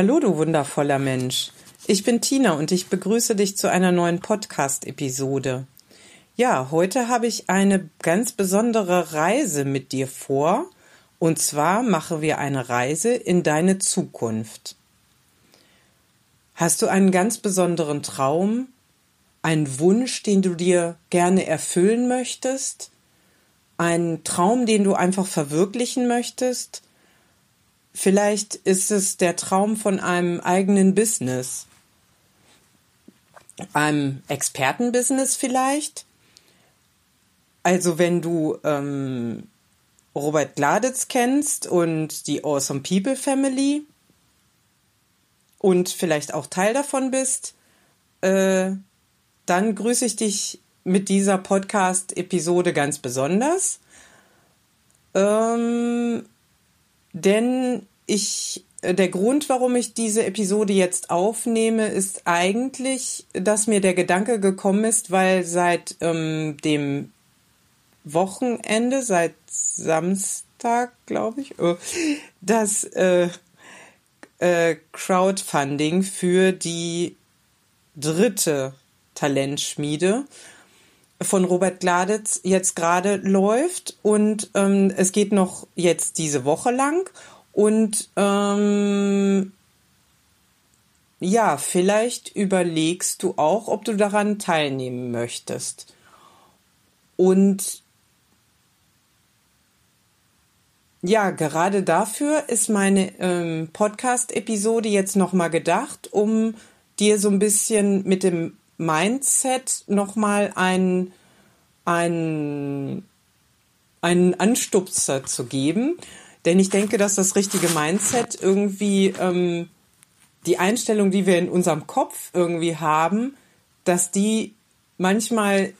Hallo, du wundervoller Mensch. Ich bin Tina und ich begrüße dich zu einer neuen Podcast-Episode. Ja, heute habe ich eine ganz besondere Reise mit dir vor. Und zwar machen wir eine Reise in deine Zukunft. Hast du einen ganz besonderen Traum, einen Wunsch, den du dir gerne erfüllen möchtest? Einen Traum, den du einfach verwirklichen möchtest? Vielleicht ist es der Traum von einem eigenen Business, einem Expertenbusiness vielleicht. Also wenn du ähm, Robert Gladitz kennst und die Awesome People Family und vielleicht auch Teil davon bist, äh, dann grüße ich dich mit dieser Podcast-Episode ganz besonders. Ähm, denn ich, äh, der Grund, warum ich diese Episode jetzt aufnehme, ist eigentlich, dass mir der Gedanke gekommen ist, weil seit ähm, dem Wochenende, seit Samstag, glaube ich, oh, das äh, äh, Crowdfunding für die dritte Talentschmiede von Robert Gladitz jetzt gerade läuft und ähm, es geht noch jetzt diese Woche lang und ähm, ja, vielleicht überlegst du auch, ob du daran teilnehmen möchtest. Und ja, gerade dafür ist meine ähm, Podcast-Episode jetzt nochmal gedacht, um dir so ein bisschen mit dem Mindset nochmal einen, einen, einen Anstupser zu geben. Denn ich denke, dass das richtige Mindset irgendwie ähm, die Einstellung, die wir in unserem Kopf irgendwie haben, dass die manchmal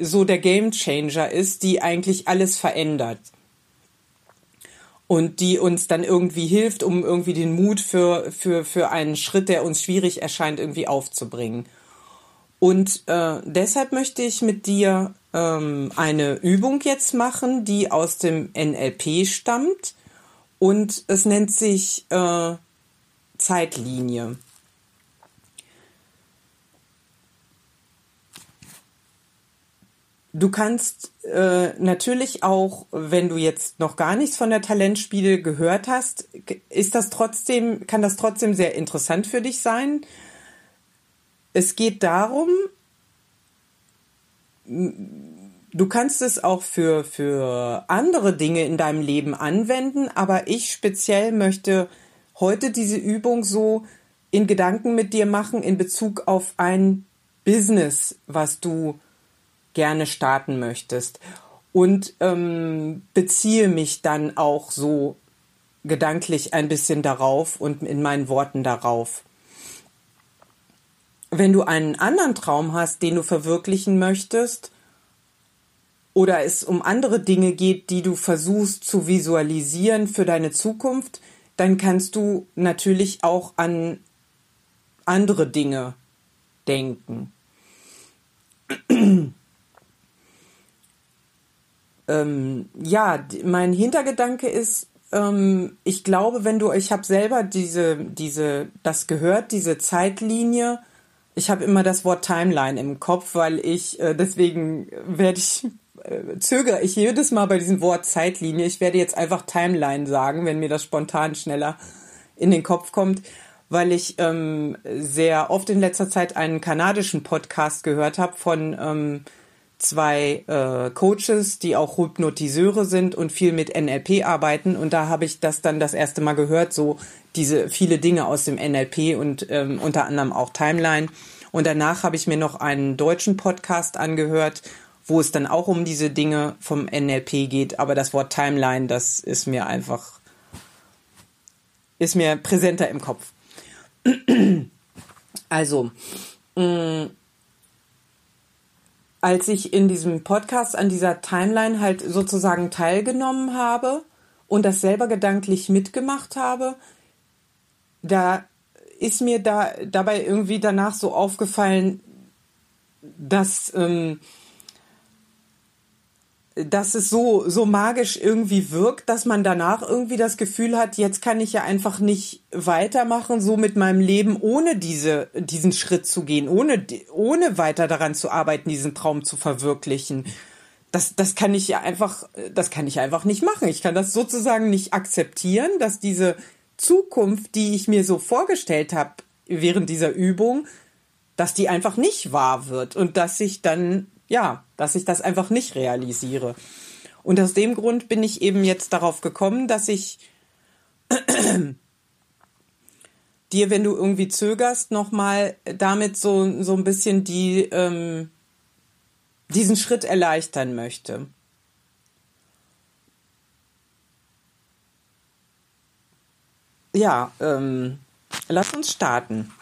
so der Game Changer ist, die eigentlich alles verändert. Und die uns dann irgendwie hilft, um irgendwie den Mut für, für, für einen Schritt, der uns schwierig erscheint, irgendwie aufzubringen. Und äh, deshalb möchte ich mit dir ähm, eine Übung jetzt machen, die aus dem NLP stammt. Und es nennt sich äh, Zeitlinie. Du kannst äh, natürlich auch, wenn du jetzt noch gar nichts von der Talentspiele gehört hast, ist das trotzdem, kann das trotzdem sehr interessant für dich sein, es geht darum, du kannst es auch für, für andere Dinge in deinem Leben anwenden, aber ich speziell möchte heute diese Übung so in Gedanken mit dir machen in Bezug auf ein Business, was du gerne starten möchtest. Und ähm, beziehe mich dann auch so gedanklich ein bisschen darauf und in meinen Worten darauf wenn du einen anderen Traum hast, den du verwirklichen möchtest, oder es um andere Dinge geht, die du versuchst zu visualisieren für deine Zukunft, dann kannst du natürlich auch an andere Dinge denken. ähm, ja, mein Hintergedanke ist, ähm, ich glaube, wenn du, ich habe selber diese, diese, das gehört, diese Zeitlinie, ich habe immer das Wort Timeline im Kopf, weil ich, äh, deswegen werde ich, äh, zögere ich jedes Mal bei diesem Wort Zeitlinie. Ich werde jetzt einfach Timeline sagen, wenn mir das spontan schneller in den Kopf kommt, weil ich ähm, sehr oft in letzter Zeit einen kanadischen Podcast gehört habe von ähm, zwei äh, Coaches, die auch Hypnotiseure sind und viel mit NLP arbeiten. Und da habe ich das dann das erste Mal gehört, so diese viele Dinge aus dem NLP und ähm, unter anderem auch Timeline. Und danach habe ich mir noch einen deutschen Podcast angehört, wo es dann auch um diese Dinge vom NLP geht. Aber das Wort Timeline, das ist mir einfach, ist mir präsenter im Kopf. also, mh, mm, als ich in diesem Podcast an dieser Timeline halt sozusagen teilgenommen habe und das selber gedanklich mitgemacht habe, da ist mir da dabei irgendwie danach so aufgefallen, dass ähm, dass es so, so magisch irgendwie wirkt, dass man danach irgendwie das Gefühl hat, jetzt kann ich ja einfach nicht weitermachen, so mit meinem Leben, ohne diese, diesen Schritt zu gehen, ohne, ohne weiter daran zu arbeiten, diesen Traum zu verwirklichen. Das, das kann ich ja einfach, das kann ich einfach nicht machen. Ich kann das sozusagen nicht akzeptieren, dass diese Zukunft, die ich mir so vorgestellt habe während dieser Übung, dass die einfach nicht wahr wird und dass ich dann ja, dass ich das einfach nicht realisiere. Und aus dem Grund bin ich eben jetzt darauf gekommen, dass ich dir, wenn du irgendwie zögerst, nochmal damit so, so ein bisschen die, ähm, diesen Schritt erleichtern möchte. Ja, ähm, lass uns starten.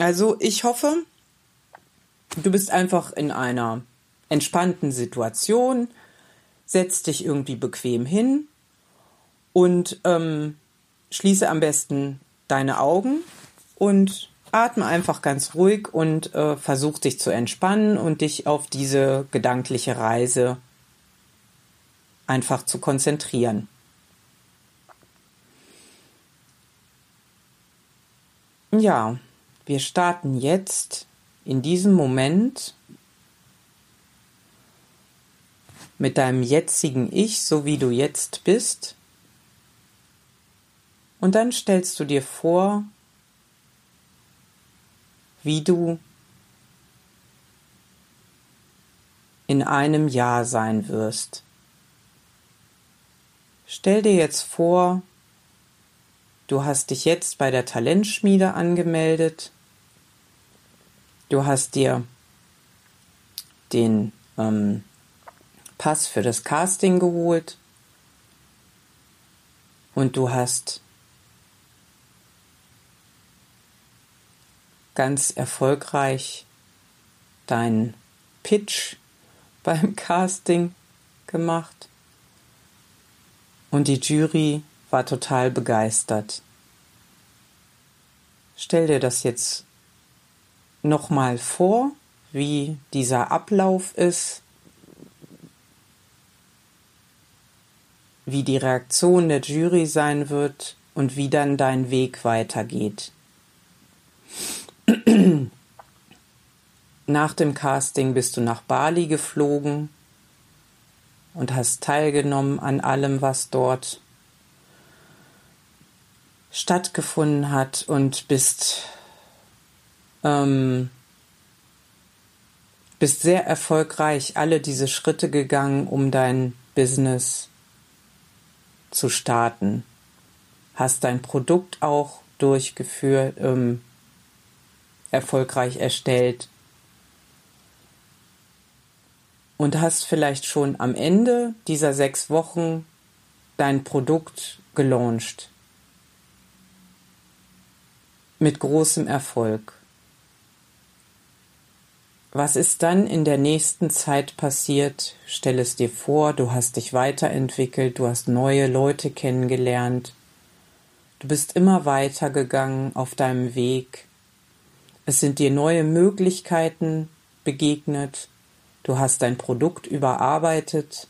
Also ich hoffe, du bist einfach in einer entspannten Situation, setz dich irgendwie bequem hin und ähm, schließe am besten deine Augen und atme einfach ganz ruhig und äh, versuch dich zu entspannen und dich auf diese gedankliche Reise einfach zu konzentrieren. Ja, wir starten jetzt in diesem Moment mit deinem jetzigen Ich, so wie du jetzt bist. Und dann stellst du dir vor, wie du in einem Jahr sein wirst. Stell dir jetzt vor, du hast dich jetzt bei der Talentschmiede angemeldet, du hast dir den ähm, Pass für das Casting geholt. Und du hast ganz erfolgreich deinen Pitch beim Casting gemacht. Und die Jury war total begeistert. Stell dir das jetzt nochmal vor, wie dieser Ablauf ist wie die Reaktion der Jury sein wird und wie dann dein Weg weitergeht. Nach dem Casting bist du nach Bali geflogen und hast teilgenommen an allem, was dort stattgefunden hat und bist, ähm, bist sehr erfolgreich alle diese Schritte gegangen, um dein Business zu starten. Hast dein Produkt auch durchgeführt, ähm, erfolgreich erstellt und hast vielleicht schon am Ende dieser sechs Wochen dein Produkt gelauncht. Mit großem Erfolg. Was ist dann in der nächsten Zeit passiert? Stell es dir vor, du hast dich weiterentwickelt, du hast neue Leute kennengelernt, du bist immer weitergegangen auf deinem Weg, es sind dir neue Möglichkeiten begegnet, du hast dein Produkt überarbeitet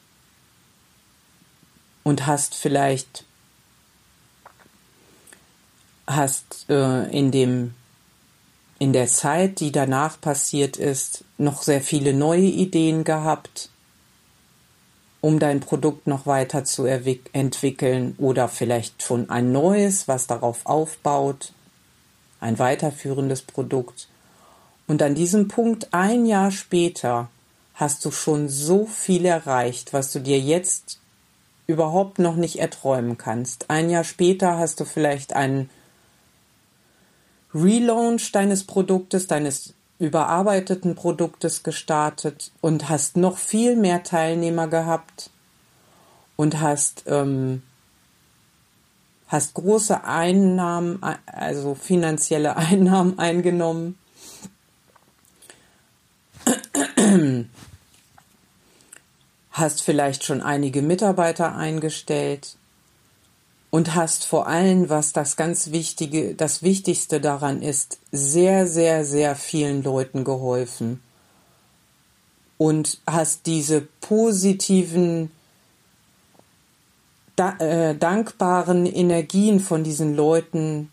und hast vielleicht hast äh, in dem in der Zeit, die danach passiert ist, noch sehr viele neue Ideen gehabt, um dein Produkt noch weiter zu entwickeln oder vielleicht schon ein neues, was darauf aufbaut, ein weiterführendes Produkt. Und an diesem Punkt ein Jahr später hast du schon so viel erreicht, was du dir jetzt überhaupt noch nicht erträumen kannst. Ein Jahr später hast du vielleicht einen Relaunch deines Produktes, deines überarbeiteten Produktes gestartet und hast noch viel mehr Teilnehmer gehabt und hast, ähm, hast große Einnahmen, also finanzielle Einnahmen eingenommen. hast vielleicht schon einige Mitarbeiter eingestellt und hast vor allem, was das ganz Wichtige, das Wichtigste daran ist, sehr, sehr, sehr vielen Leuten geholfen. und hast diese positiven, da, äh, dankbaren Energien von diesen Leuten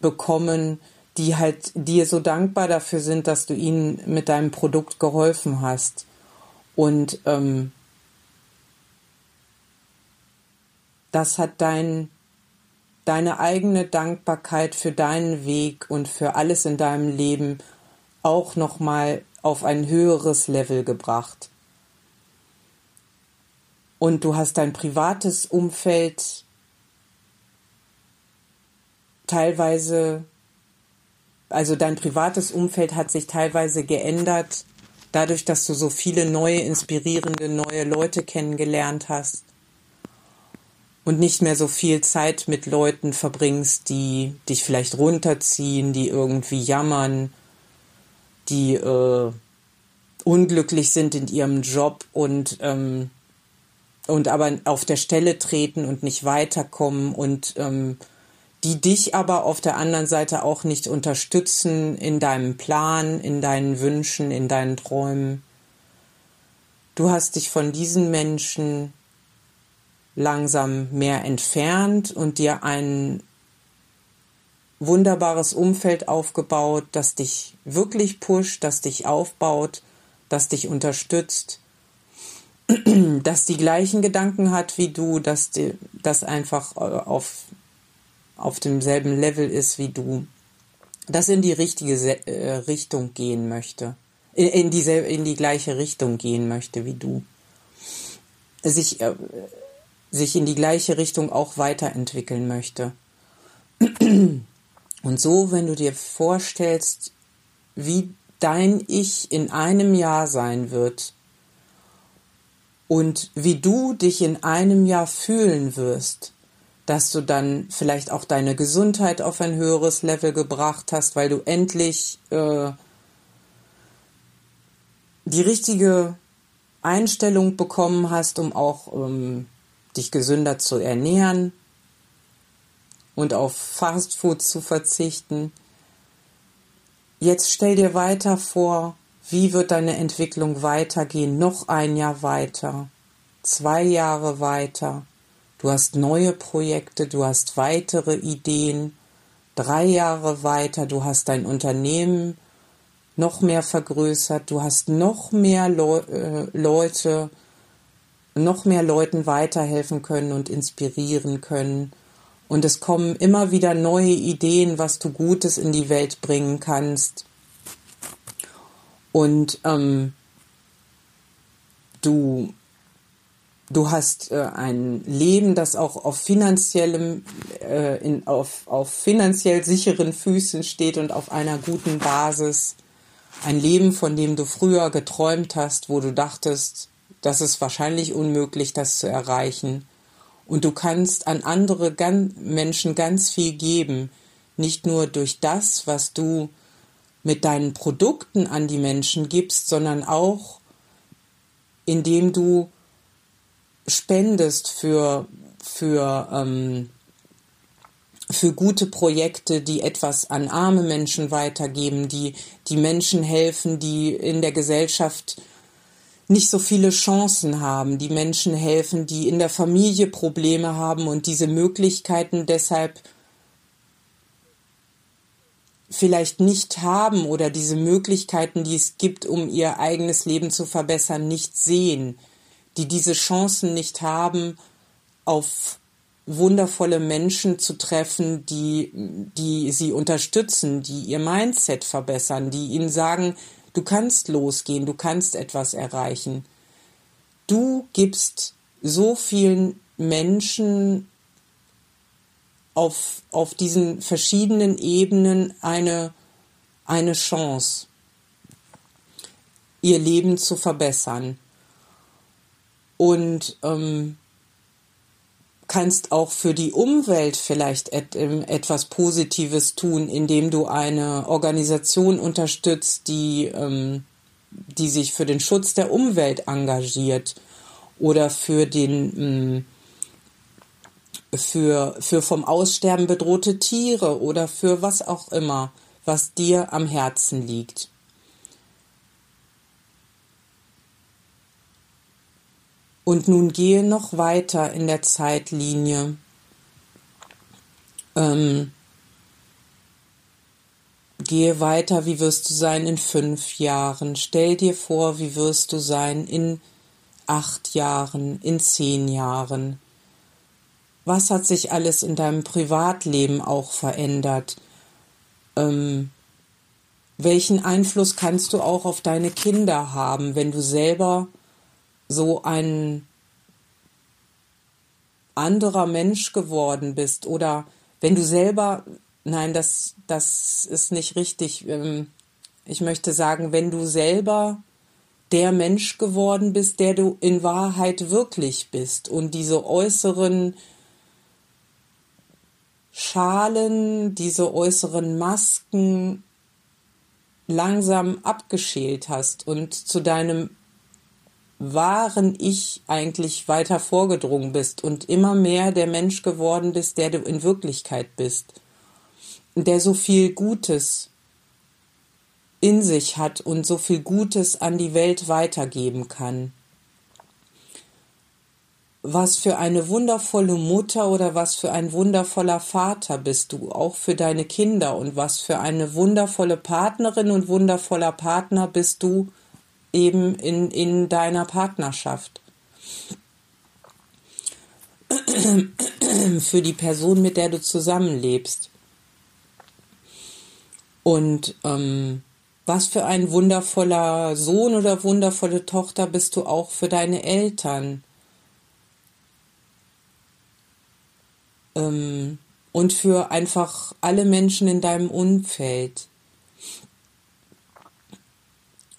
bekommen, die halt dir so dankbar dafür sind, dass du ihnen mit deinem Produkt geholfen hast. Und ähm, das hat dein, deine eigene Dankbarkeit für deinen Weg und für alles in deinem Leben auch nochmal auf ein höheres Level gebracht. Und du hast dein privates Umfeld teilweise, also dein privates Umfeld hat sich teilweise geändert, dadurch, dass du so viele neue, inspirierende, neue Leute kennengelernt hast und nicht mehr so viel Zeit mit Leuten verbringst, die dich vielleicht runterziehen, die irgendwie jammern, die äh, unglücklich sind in ihrem Job und ähm, und aber auf der Stelle treten und nicht weiterkommen und ähm, die dich aber auf der anderen Seite auch nicht unterstützen in deinem Plan, in deinen Wünschen, in deinen Träumen. Du hast dich von diesen Menschen langsam mehr entfernt und dir ein wunderbares Umfeld aufgebaut, das dich wirklich pusht, das dich aufbaut, das dich unterstützt, das die gleichen Gedanken hat wie du, dass das einfach äh, auf, auf demselben Level ist wie du, das in die richtige äh, Richtung gehen möchte, in, in, diese, in die gleiche Richtung gehen möchte wie du, sich, äh, sich in die gleiche Richtung auch weiterentwickeln möchte. Und so, wenn du dir vorstellst, wie dein Ich in einem Jahr sein wird und wie du dich in einem Jahr fühlen wirst, dass du dann vielleicht auch deine Gesundheit auf ein höheres Level gebracht hast, weil du endlich äh, die richtige Einstellung bekommen hast, um auch ähm, dich gesünder zu ernähren, und auf Fastfood zu verzichten. Jetzt stell dir weiter vor, wie wird deine Entwicklung weitergehen? Noch ein Jahr weiter, zwei Jahre weiter. Du hast neue Projekte, du hast weitere Ideen, drei Jahre weiter, du hast dein Unternehmen noch mehr vergrößert, du hast noch mehr Le äh, Leute, noch mehr Leuten weiterhelfen können und inspirieren können und es kommen immer wieder neue Ideen, was du Gutes in die Welt bringen kannst. Und ähm, du, du hast äh, ein Leben, das auch auf finanziellem, äh, in, auf, auf finanziell sicheren Füßen steht und auf einer guten Basis. Ein Leben, von dem du früher geträumt hast, wo du dachtest, das ist wahrscheinlich unmöglich, das zu erreichen. Und du kannst an andere Menschen ganz viel geben, nicht nur durch das, was du mit deinen Produkten an die Menschen gibst, sondern auch indem du spendest für, für, ähm, für gute Projekte, die etwas an arme Menschen weitergeben, die, die Menschen helfen, die in der Gesellschaft nicht so viele Chancen haben, die Menschen helfen, die in der Familie Probleme haben und diese Möglichkeiten deshalb vielleicht nicht haben oder diese Möglichkeiten, die es gibt, um ihr eigenes Leben zu verbessern, nicht sehen, die diese Chancen nicht haben, auf wundervolle Menschen zu treffen, die, die sie unterstützen, die ihr Mindset verbessern, die ihnen sagen, Du kannst losgehen, du kannst etwas erreichen. Du gibst so vielen Menschen auf, auf diesen verschiedenen Ebenen eine, eine Chance, ihr Leben zu verbessern. Und ähm, kannst auch für die Umwelt vielleicht et, ähm, etwas Positives tun, indem du eine Organisation unterstützt, die, ähm, die sich für den Schutz der Umwelt engagiert oder für den ähm, für, für vom Aussterben bedrohte Tiere oder für was auch immer, was dir am Herzen liegt. Und nun gehe noch weiter in der Zeitlinie. Ähm, gehe weiter, wie wirst du sein in fünf Jahren? Stell dir vor, wie wirst du sein in acht Jahren, in zehn Jahren? Was hat sich alles in deinem Privatleben auch verändert? Ähm, welchen Einfluss kannst du auch auf deine Kinder haben, wenn du selber so ein anderer Mensch geworden bist oder wenn du selber, nein, das, das ist nicht richtig. Ähm, ich möchte sagen, wenn du selber der Mensch geworden bist, der du in Wahrheit wirklich bist und diese äußeren Schalen, diese äußeren Masken langsam abgeschält hast und zu deinem wahren Ich eigentlich weiter vorgedrungen bist und immer mehr der Mensch geworden bist, der du in Wirklichkeit bist, der so viel Gutes in sich hat und so viel Gutes an die Welt weitergeben kann. Was für eine wundervolle Mutter oder was für ein wundervoller Vater bist du, auch für deine Kinder. Und was für eine wundervolle Partnerin und wundervoller Partner bist du eben in, in deiner Partnerschaft. für die Person, mit der du zusammenlebst. Und ähm, was für ein wundervoller Sohn oder wundervolle Tochter bist du auch für deine Eltern ähm, und für einfach alle Menschen in deinem Umfeld.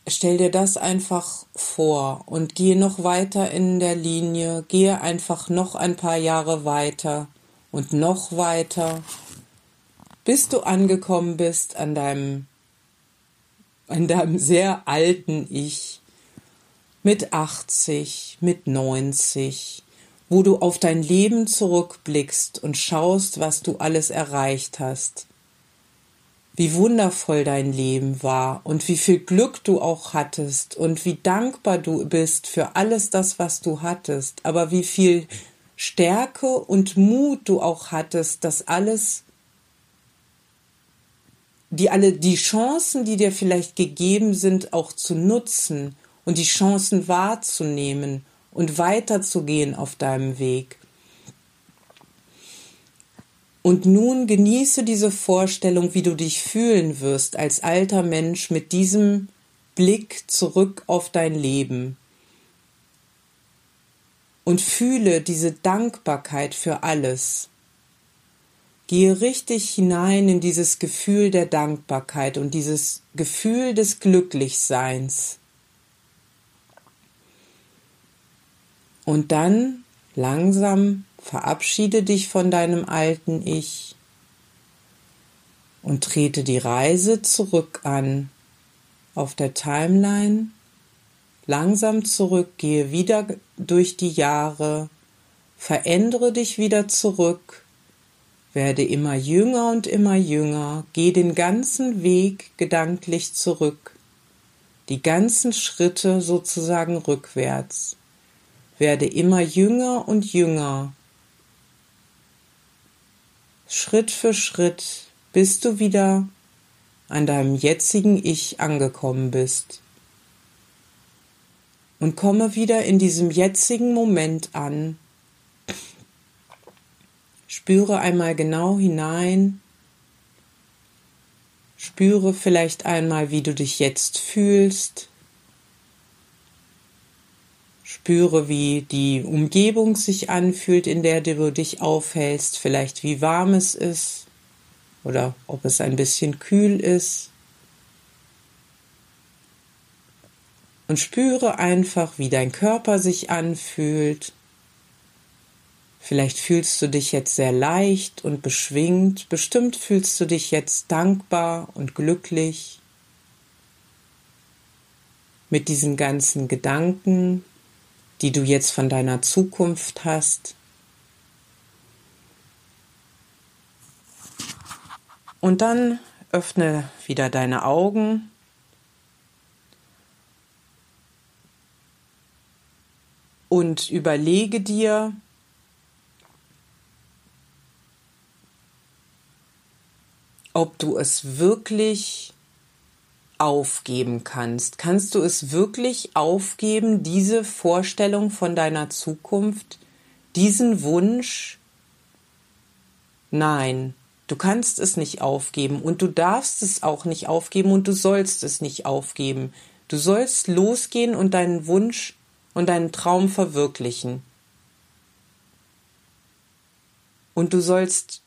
Stell dir das einfach vor und gehe noch weiter in der Linie, gehe einfach noch ein paar Jahre weiter und noch weiter, bis du angekommen bist an deinem, an deinem sehr alten Ich mit 80, mit 90, wo du auf dein Leben zurückblickst und schaust, was du alles erreicht hast. Wie wundervoll dein Leben war und wie viel Glück du auch hattest und wie dankbar du bist für alles das, was du hattest, aber wie viel Stärke und Mut du auch hattest, das alles die alle die Chancen, die dir vielleicht gegeben sind, auch zu nutzen und die Chancen wahrzunehmen und weiterzugehen auf deinem Weg. Und nun genieße diese Vorstellung, wie du dich fühlen wirst als alter Mensch mit diesem Blick zurück auf dein Leben. Und fühle diese Dankbarkeit für alles. Gehe richtig hinein in dieses Gefühl der Dankbarkeit und dieses Gefühl des Glücklichseins. Und dann langsam verabschiede dich von deinem alten Ich und trete die Reise zurück an auf der Timeline. Langsam zurück, gehe wieder durch die Jahre, verändere dich wieder zurück, werde immer jünger und immer jünger, geh den ganzen Weg gedanklich zurück, die ganzen Schritte sozusagen rückwärts werde immer jünger und jünger. Schritt für Schritt, bis du wieder an deinem jetzigen Ich angekommen bist. Und komme wieder in diesem jetzigen Moment an. Spüre einmal genau hinein. Spüre vielleicht einmal, wie du dich jetzt fühlst. Spüre, wie die Umgebung sich anfühlt, in der du dich aufhältst, vielleicht wie warm es ist oder ob es ein bisschen kühl ist. Und spüre einfach, wie dein Körper sich anfühlt. Vielleicht fühlst du dich jetzt sehr leicht und beschwingt, bestimmt fühlst du dich jetzt dankbar und glücklich mit diesen ganzen Gedanken, die du jetzt von deiner Zukunft hast. Und dann öffne wieder deine Augen. Und überlege dir, ob du es wirklich aufgeben kannst. Kannst du es wirklich aufgeben, diese Vorstellung von deiner Zukunft, diesen Wunsch? Nein, du kannst es nicht aufgeben und du darfst es auch nicht aufgeben und du sollst es nicht aufgeben. Du sollst losgehen und deinen Wunsch und deinen Traum verwirklichen. Und du sollst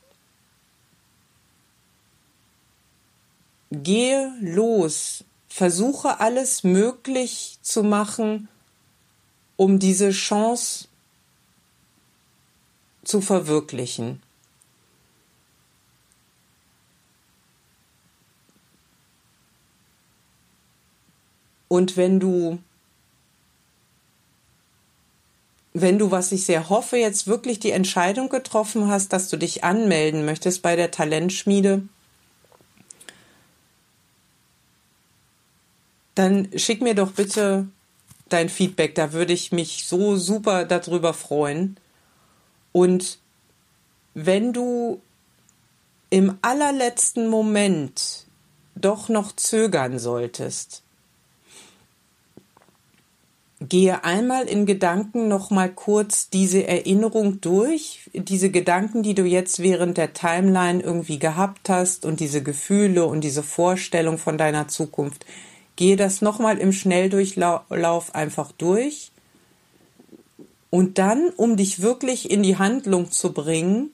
gehe los, versuche alles möglich zu machen, um diese Chance zu verwirklichen. Und wenn du, wenn du, was ich sehr hoffe, jetzt wirklich die Entscheidung getroffen hast, dass du dich anmelden möchtest bei der Talentschmiede, dann schick mir doch bitte dein Feedback. Da würde ich mich so super darüber freuen. Und wenn du im allerletzten Moment doch noch zögern solltest, gehe einmal in Gedanken noch mal kurz diese Erinnerung durch, diese Gedanken, die du jetzt während der Timeline irgendwie gehabt hast und diese Gefühle und diese Vorstellung von deiner Zukunft. Gehe das nochmal im Schnelldurchlauf einfach durch. Und dann, um dich wirklich in die Handlung zu bringen,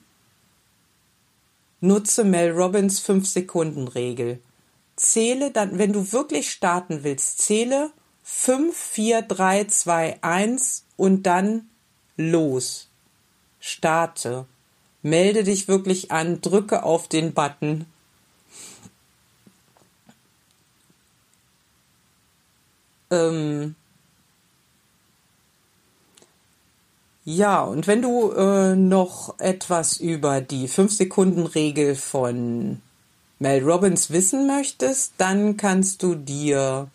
nutze Mel Robbins 5-Sekunden-Regel. Zähle dann, wenn du wirklich starten willst, zähle 5, 4, 3, 2, 1 und dann los. Starte. Melde dich wirklich an, drücke auf den Button Ähm, ja, und wenn du äh, noch etwas über die 5-Sekunden-Regel von Mel Robbins wissen möchtest, dann kannst du dir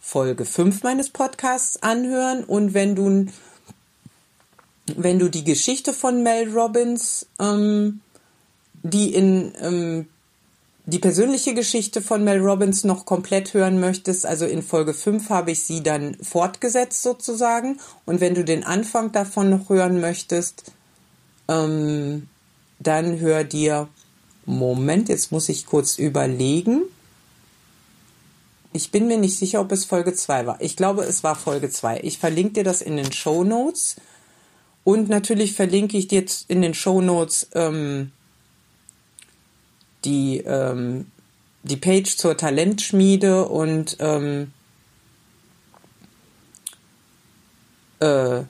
Folge 5 meines Podcasts anhören. Und wenn du, wenn du die Geschichte von Mel Robbins, ähm, die in ähm, die persönliche Geschichte von Mel Robbins noch komplett hören möchtest, also in Folge 5 habe ich sie dann fortgesetzt sozusagen. Und wenn du den Anfang davon noch hören möchtest, ähm, dann hör dir, Moment, jetzt muss ich kurz überlegen. Ich bin mir nicht sicher, ob es Folge 2 war. Ich glaube, es war Folge 2. Ich verlinke dir das in den Show Notes. Und natürlich verlinke ich dir jetzt in den Show Notes ähm, die, ähm, die Page zur Talentschmiede und ähm, äh,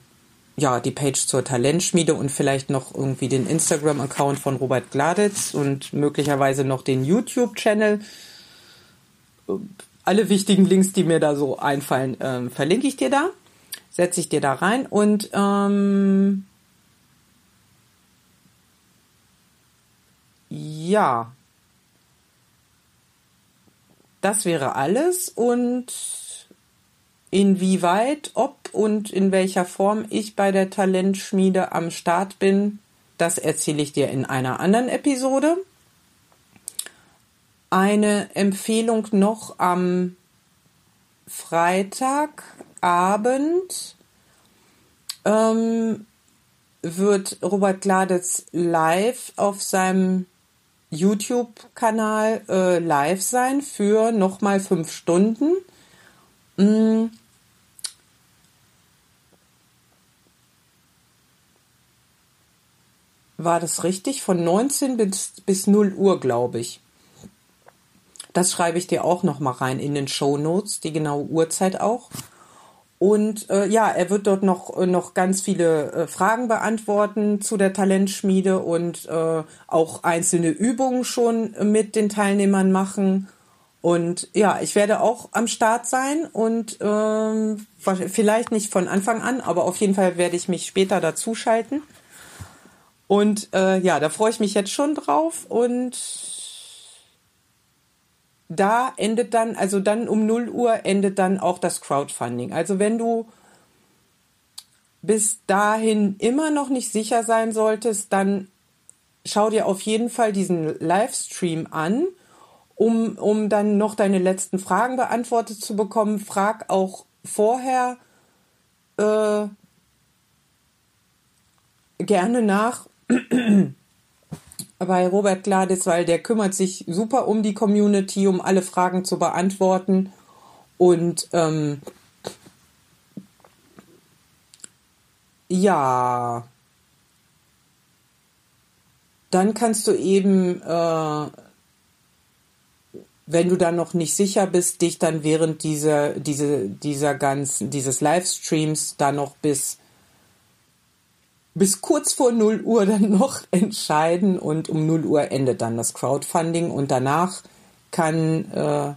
ja, die Page zur Talentschmiede und vielleicht noch irgendwie den Instagram-Account von Robert Gladitz und möglicherweise noch den YouTube-Channel. Alle wichtigen Links, die mir da so einfallen, ähm, verlinke ich dir da, setze ich dir da rein und ähm, ja, das wäre alles und inwieweit, ob und in welcher Form ich bei der Talentschmiede am Start bin, das erzähle ich dir in einer anderen Episode. Eine Empfehlung noch am Freitagabend ähm, wird Robert Gladitz live auf seinem YouTube-Kanal äh, live sein für nochmal fünf Stunden. Mm. War das richtig? Von 19 bis, bis 0 Uhr, glaube ich. Das schreibe ich dir auch nochmal rein in den Show Notes, die genaue Uhrzeit auch. Und äh, ja, er wird dort noch, äh, noch ganz viele äh, Fragen beantworten zu der Talentschmiede und äh, auch einzelne Übungen schon mit den Teilnehmern machen. Und ja, ich werde auch am Start sein und ähm, vielleicht nicht von Anfang an, aber auf jeden Fall werde ich mich später dazuschalten. Und äh, ja, da freue ich mich jetzt schon drauf und da endet dann, also dann um 0 Uhr endet dann auch das Crowdfunding. Also wenn du bis dahin immer noch nicht sicher sein solltest, dann schau dir auf jeden Fall diesen Livestream an, um, um dann noch deine letzten Fragen beantwortet zu bekommen. Frag auch vorher äh, gerne nach bei Robert Gladis, weil der kümmert sich super um die Community, um alle Fragen zu beantworten. Und ähm, ja, dann kannst du eben, äh, wenn du dann noch nicht sicher bist, dich dann während dieser, diese, dieser ganzen, dieses Livestreams da noch bis, bis kurz vor 0 Uhr dann noch entscheiden und um 0 Uhr endet dann das Crowdfunding und danach kann, äh,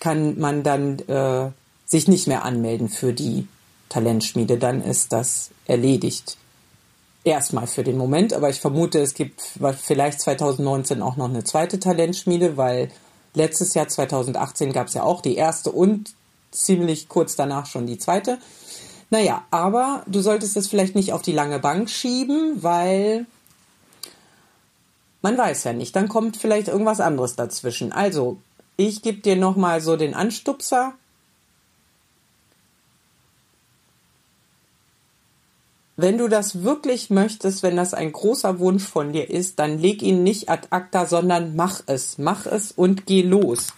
kann man dann äh, sich nicht mehr anmelden für die Talentschmiede, dann ist das erledigt. Erstmal für den Moment, aber ich vermute, es gibt vielleicht 2019 auch noch eine zweite Talentschmiede, weil letztes Jahr 2018 gab es ja auch die erste und ziemlich kurz danach schon die zweite. Naja, aber du solltest es vielleicht nicht auf die lange Bank schieben, weil man weiß ja nicht, dann kommt vielleicht irgendwas anderes dazwischen. Also, ich gebe dir nochmal so den Anstupser. Wenn du das wirklich möchtest, wenn das ein großer Wunsch von dir ist, dann leg ihn nicht ad acta, sondern mach es. Mach es und geh los.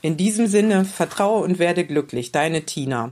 In diesem Sinne, vertraue und werde glücklich. Deine Tina.